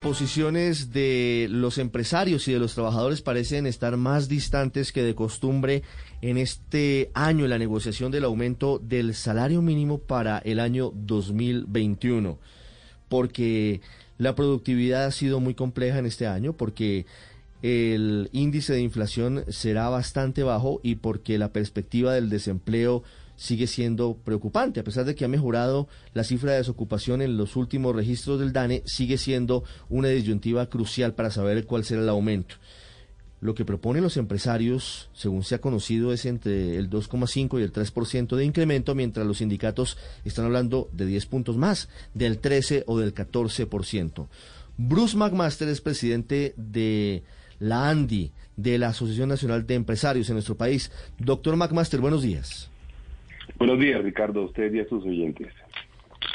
Posiciones de los empresarios y de los trabajadores parecen estar más distantes que de costumbre en este año la negociación del aumento del salario mínimo para el año 2021, porque la productividad ha sido muy compleja en este año, porque el índice de inflación será bastante bajo y porque la perspectiva del desempleo sigue siendo preocupante. A pesar de que ha mejorado la cifra de desocupación en los últimos registros del DANE, sigue siendo una disyuntiva crucial para saber cuál será el aumento. Lo que proponen los empresarios, según se ha conocido, es entre el 2,5 y el 3% de incremento, mientras los sindicatos están hablando de 10 puntos más, del 13 o del 14%. Bruce McMaster es presidente de la ANDI, de la Asociación Nacional de Empresarios en nuestro país. Doctor McMaster, buenos días. Buenos días, Ricardo, a usted y a sus oyentes.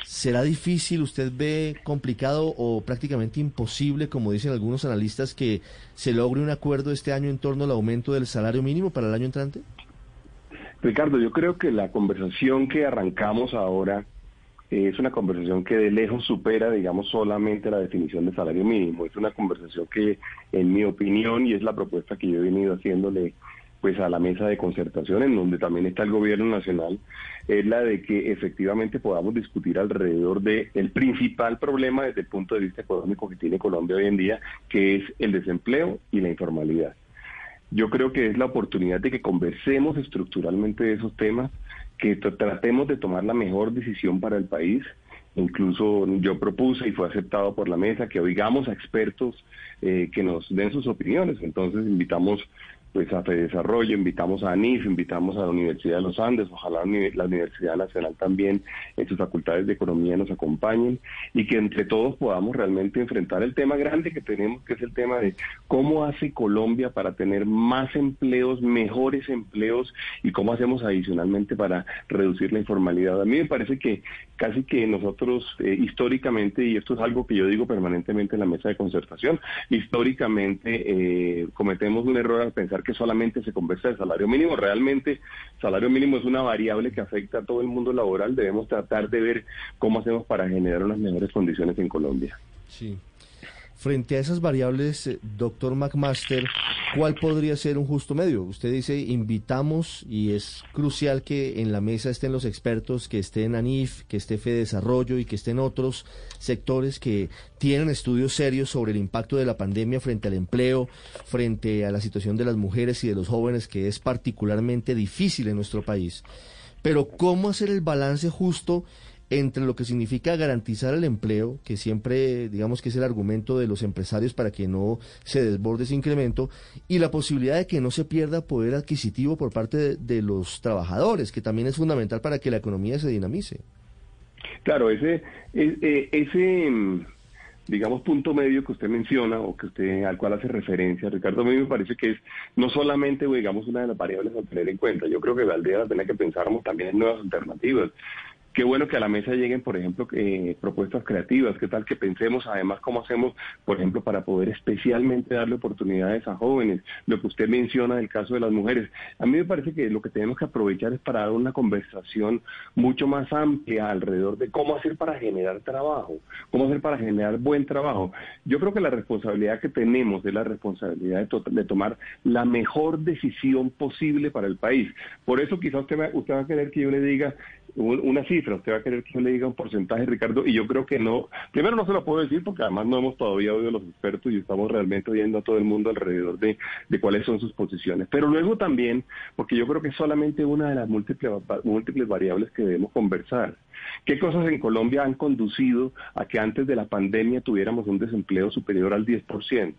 ¿Será difícil, usted ve complicado o prácticamente imposible, como dicen algunos analistas, que se logre un acuerdo este año en torno al aumento del salario mínimo para el año entrante? Ricardo, yo creo que la conversación que arrancamos ahora es una conversación que de lejos supera, digamos, solamente la definición de salario mínimo. Es una conversación que, en mi opinión, y es la propuesta que yo he venido haciéndole pues a la mesa de concertación en donde también está el gobierno nacional es la de que efectivamente podamos discutir alrededor de el principal problema desde el punto de vista económico que tiene Colombia hoy en día, que es el desempleo y la informalidad. Yo creo que es la oportunidad de que conversemos estructuralmente de esos temas, que tratemos de tomar la mejor decisión para el país. Incluso yo propuse y fue aceptado por la mesa que oigamos a expertos eh, que nos den sus opiniones. Entonces invitamos pues a Desarrollo, invitamos a ANIF, invitamos a la Universidad de los Andes, ojalá la Universidad Nacional también en sus facultades de economía nos acompañen y que entre todos podamos realmente enfrentar el tema grande que tenemos, que es el tema de cómo hace Colombia para tener más empleos, mejores empleos y cómo hacemos adicionalmente para reducir la informalidad. A mí me parece que casi que nosotros eh, históricamente, y esto es algo que yo digo permanentemente en la mesa de concertación, históricamente eh, cometemos un error al pensar que solamente se conversa de salario mínimo. Realmente, salario mínimo es una variable que afecta a todo el mundo laboral. Debemos tratar de ver cómo hacemos para generar unas mejores condiciones en Colombia. Sí. Frente a esas variables, eh, doctor McMaster, ¿cuál podría ser un justo medio? Usted dice, invitamos y es crucial que en la mesa estén los expertos, que estén ANIF, que esté Fede Desarrollo y que estén otros sectores que tienen estudios serios sobre el impacto de la pandemia frente al empleo, frente a la situación de las mujeres y de los jóvenes, que es particularmente difícil en nuestro país. Pero ¿cómo hacer el balance justo entre lo que significa garantizar el empleo, que siempre digamos que es el argumento de los empresarios para que no se desborde ese incremento, y la posibilidad de que no se pierda poder adquisitivo por parte de, los trabajadores, que también es fundamental para que la economía se dinamice. Claro, ese, e, e, ese digamos, punto medio que usted menciona o que usted al cual hace referencia, Ricardo, a mí me parece que es no solamente, digamos, una de las variables a tener en cuenta. Yo creo que valdría la pena que pensáramos también en nuevas alternativas. Qué bueno que a la mesa lleguen, por ejemplo, eh, propuestas creativas. Qué tal que pensemos, además, cómo hacemos, por ejemplo, para poder especialmente darle oportunidades a jóvenes. Lo que usted menciona del caso de las mujeres. A mí me parece que lo que tenemos que aprovechar es para dar una conversación mucho más amplia alrededor de cómo hacer para generar trabajo, cómo hacer para generar buen trabajo. Yo creo que la responsabilidad que tenemos es la responsabilidad de, tomar la mejor decisión posible para el país. Por eso quizás usted usted va a querer que yo le diga una cifra, usted va a querer que yo le diga un porcentaje, Ricardo, y yo creo que no, primero no se lo puedo decir porque además no hemos todavía oído a los expertos y estamos realmente oyendo a todo el mundo alrededor de, de cuáles son sus posiciones, pero luego también, porque yo creo que es solamente una de las múltiples, múltiples variables que debemos conversar. ¿Qué cosas en Colombia han conducido a que antes de la pandemia tuviéramos un desempleo superior al 10%?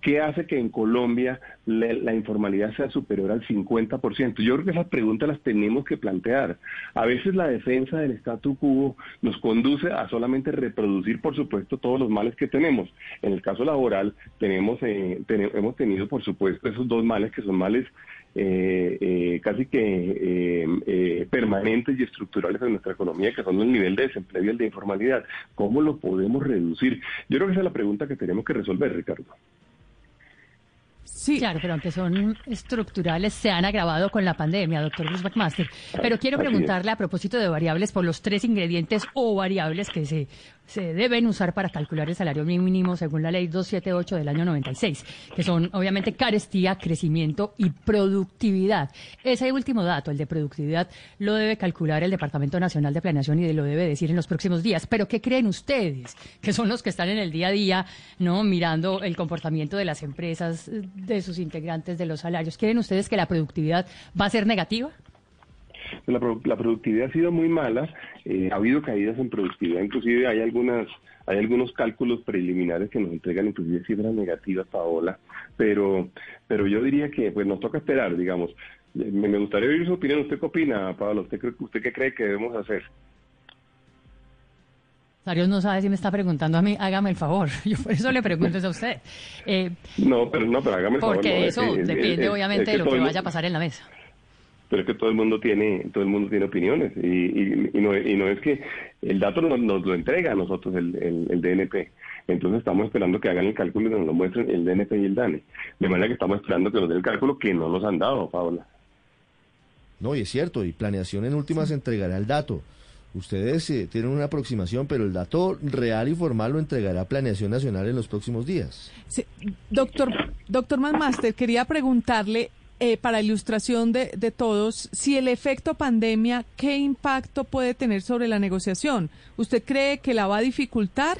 ¿Qué hace que en Colombia la, informalidad sea superior al 50%? Yo creo que esas preguntas las tenemos que plantear. A veces la defensa del statu quo nos conduce a solamente reproducir, por supuesto, todos los males que tenemos. En el caso laboral tenemos, eh, hemos tenido, por supuesto, esos dos males que son males eh, eh, casi que eh, eh, permanentes y estructurales en nuestra economía, que son el nivel de desempleo y el de informalidad. ¿Cómo lo podemos reducir? Yo creo que esa es la pregunta que tenemos que resolver, Ricardo. Sí, claro, pero aunque son estructurales, se han agravado con la pandemia, doctor Bruce McMaster. Pero quiero preguntarle a propósito de variables por los tres ingredientes o variables que se se deben usar para calcular el salario mínimo según la ley 278 del año 96, que son obviamente carestía, crecimiento y productividad. Ese último dato, el de productividad, lo debe calcular el Departamento Nacional de Planeación y lo debe decir en los próximos días. Pero ¿qué creen ustedes? Que son los que están en el día a día, ¿no? Mirando el comportamiento de las empresas, de sus integrantes, de los salarios. ¿Creen ustedes que la productividad va a ser negativa? La, productividad ha sido muy mala, eh, ha habido caídas en productividad, inclusive hay algunas hay algunos cálculos preliminares que nos entregan inclusive cifras negativas, Paola, pero pero yo diría que pues nos toca esperar, digamos. Me, gustaría oír su opinión. ¿Usted qué opina, Paola? ¿Usted, cree, ¿Usted qué cree que debemos hacer? Darius no sabe si me está preguntando a mí, hágame el favor. Yo por eso le pregunto eso a usted. Eh, no, pero no, pero hágame el favor. Porque eso depende, obviamente, de lo que vaya a pasar en la mesa pero es que todo el mundo tiene todo el mundo tiene opiniones y, y, no, y no es que el dato nos, lo entrega a nosotros el, el, DNP entonces estamos esperando que hagan el cálculo y nos lo muestren el DNP y el DANE de manera que estamos esperando que nos den el cálculo que no nos han dado Paola. No y es cierto y planeación en últimas entregará el dato. Ustedes eh, tienen una aproximación pero el dato real y formal lo entregará planeación nacional en los próximos días. Sí. doctor doctor Manmaster quería preguntarle eh, para ilustración de, de, todos, si el efecto pandemia, ¿qué impacto puede tener sobre la negociación? ¿Usted cree que la va a dificultar,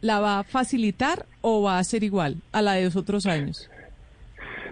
la va a facilitar o va a ser igual a la de los otros años?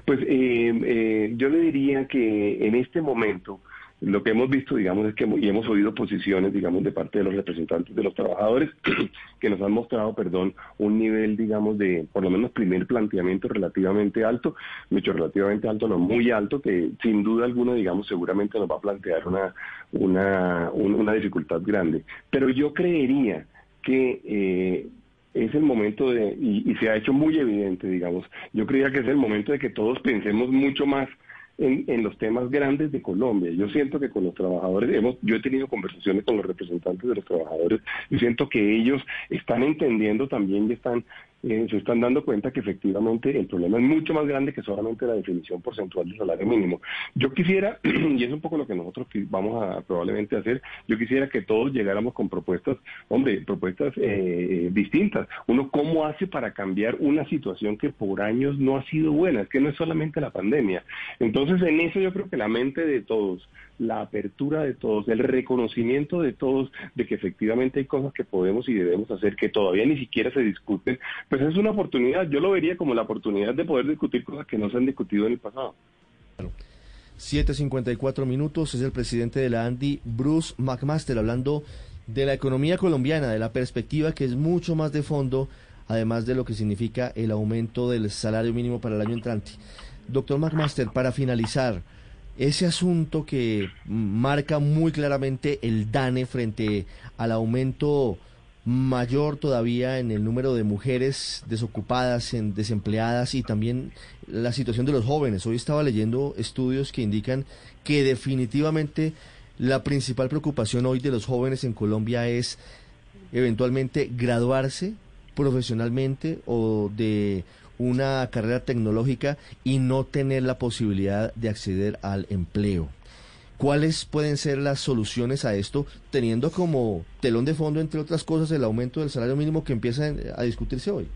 Pues eh, eh, yo le diría que en este momento lo que hemos visto, digamos, es que y hemos oído posiciones, digamos, de parte de los representantes de los trabajadores que nos han mostrado, perdón, un nivel, digamos, de, por lo menos, primer planteamiento relativamente alto, mucho relativamente alto, no muy alto, que sin duda alguna, digamos, seguramente nos va a plantear una, una, una dificultad grande. Pero yo creería que eh, es el momento de, y, y se ha hecho muy evidente, digamos, yo creía que es el momento de que todos pensemos mucho más en, los temas grandes de Colombia. Yo siento que con los trabajadores, hemos, yo he tenido conversaciones con los representantes de los trabajadores y siento que ellos están entendiendo también y están eh, se están dando cuenta que efectivamente el problema es mucho más grande que solamente la definición porcentual del salario mínimo. Yo quisiera, y es un poco lo que nosotros vamos a probablemente hacer, yo quisiera que todos llegáramos con propuestas, hombre, propuestas eh, distintas. Uno, ¿cómo hace para cambiar una situación que por años no ha sido buena? Es que no es solamente la pandemia. Entonces, en eso yo creo que la mente de todos, la apertura de todos, el reconocimiento de todos de que efectivamente hay cosas que podemos y debemos hacer que todavía ni siquiera se discuten, pues es una oportunidad. Yo lo vería como la oportunidad de poder discutir cosas que no se han discutido en el pasado. 7.54 minutos, es el presidente de la Andy, Bruce McMaster, hablando de la economía colombiana, de la perspectiva que es mucho más de fondo, además de lo que significa el aumento del salario mínimo para el año entrante. Doctor McMaster, para finalizar, ese asunto que marca muy claramente el DANE frente al aumento mayor todavía en el número de mujeres desocupadas, en desempleadas y también la situación de los jóvenes. Hoy estaba leyendo estudios que indican que definitivamente la principal preocupación hoy de los jóvenes en Colombia es eventualmente graduarse profesionalmente o de una carrera tecnológica y no tener la posibilidad de acceder al empleo. ¿Cuáles pueden ser las soluciones a esto, teniendo como telón de fondo, entre otras cosas, el aumento del salario mínimo que empieza a discutirse hoy?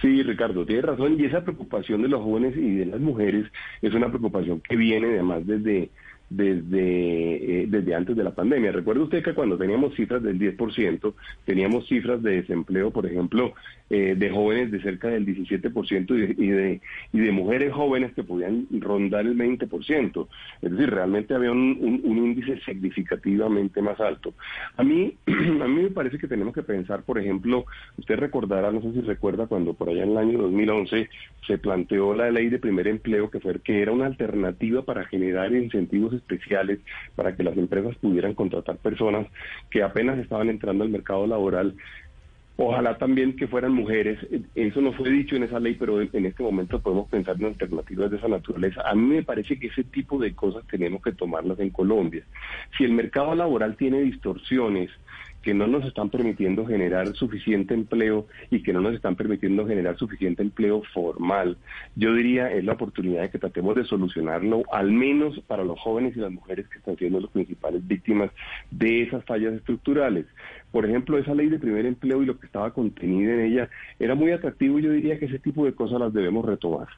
Sí, Ricardo, tiene razón. Y esa preocupación de los jóvenes y de las mujeres es una preocupación que viene además desde desde, eh, desde antes de la pandemia. Recuerde usted que cuando teníamos cifras del 10%, teníamos cifras de desempleo, por ejemplo, eh, de jóvenes de cerca del 17% y de, y, de, y de mujeres jóvenes que podían rondar el 20%. Es decir, realmente había un, un, índice significativamente más alto. A mí, a mí me parece que tenemos que pensar, por ejemplo, usted recordará, no sé si recuerda, cuando por allá en el año 2011 se planteó la ley de primer empleo, que, fue, que era una alternativa para generar incentivos especiales para que las empresas pudieran contratar personas que apenas estaban entrando al mercado laboral Ojalá también que fueran mujeres. Eso no fue dicho en esa ley, pero en este momento podemos pensar en alternativas de esa naturaleza. A mí me parece que ese tipo de cosas tenemos que tomarlas en Colombia. Si el mercado laboral tiene distorsiones, que no nos están permitiendo generar suficiente empleo y que no nos están permitiendo generar suficiente empleo formal. Yo diría es la oportunidad de que tratemos de solucionarlo, al menos para los jóvenes y las mujeres que están siendo las principales víctimas de esas fallas estructurales. Por ejemplo, esa ley de primer empleo y lo que estaba contenido en ella era muy atractivo y yo diría que ese tipo de cosas las debemos retomar.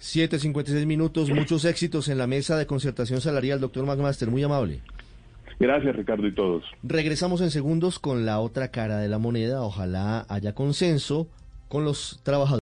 7.56 minutos, muchos éxitos en la mesa de concertación salarial, doctor McMaster, muy amable. Gracias, Ricardo, y todos. Regresamos en segundos con la otra cara de la moneda. Ojalá haya consenso con los trabajadores.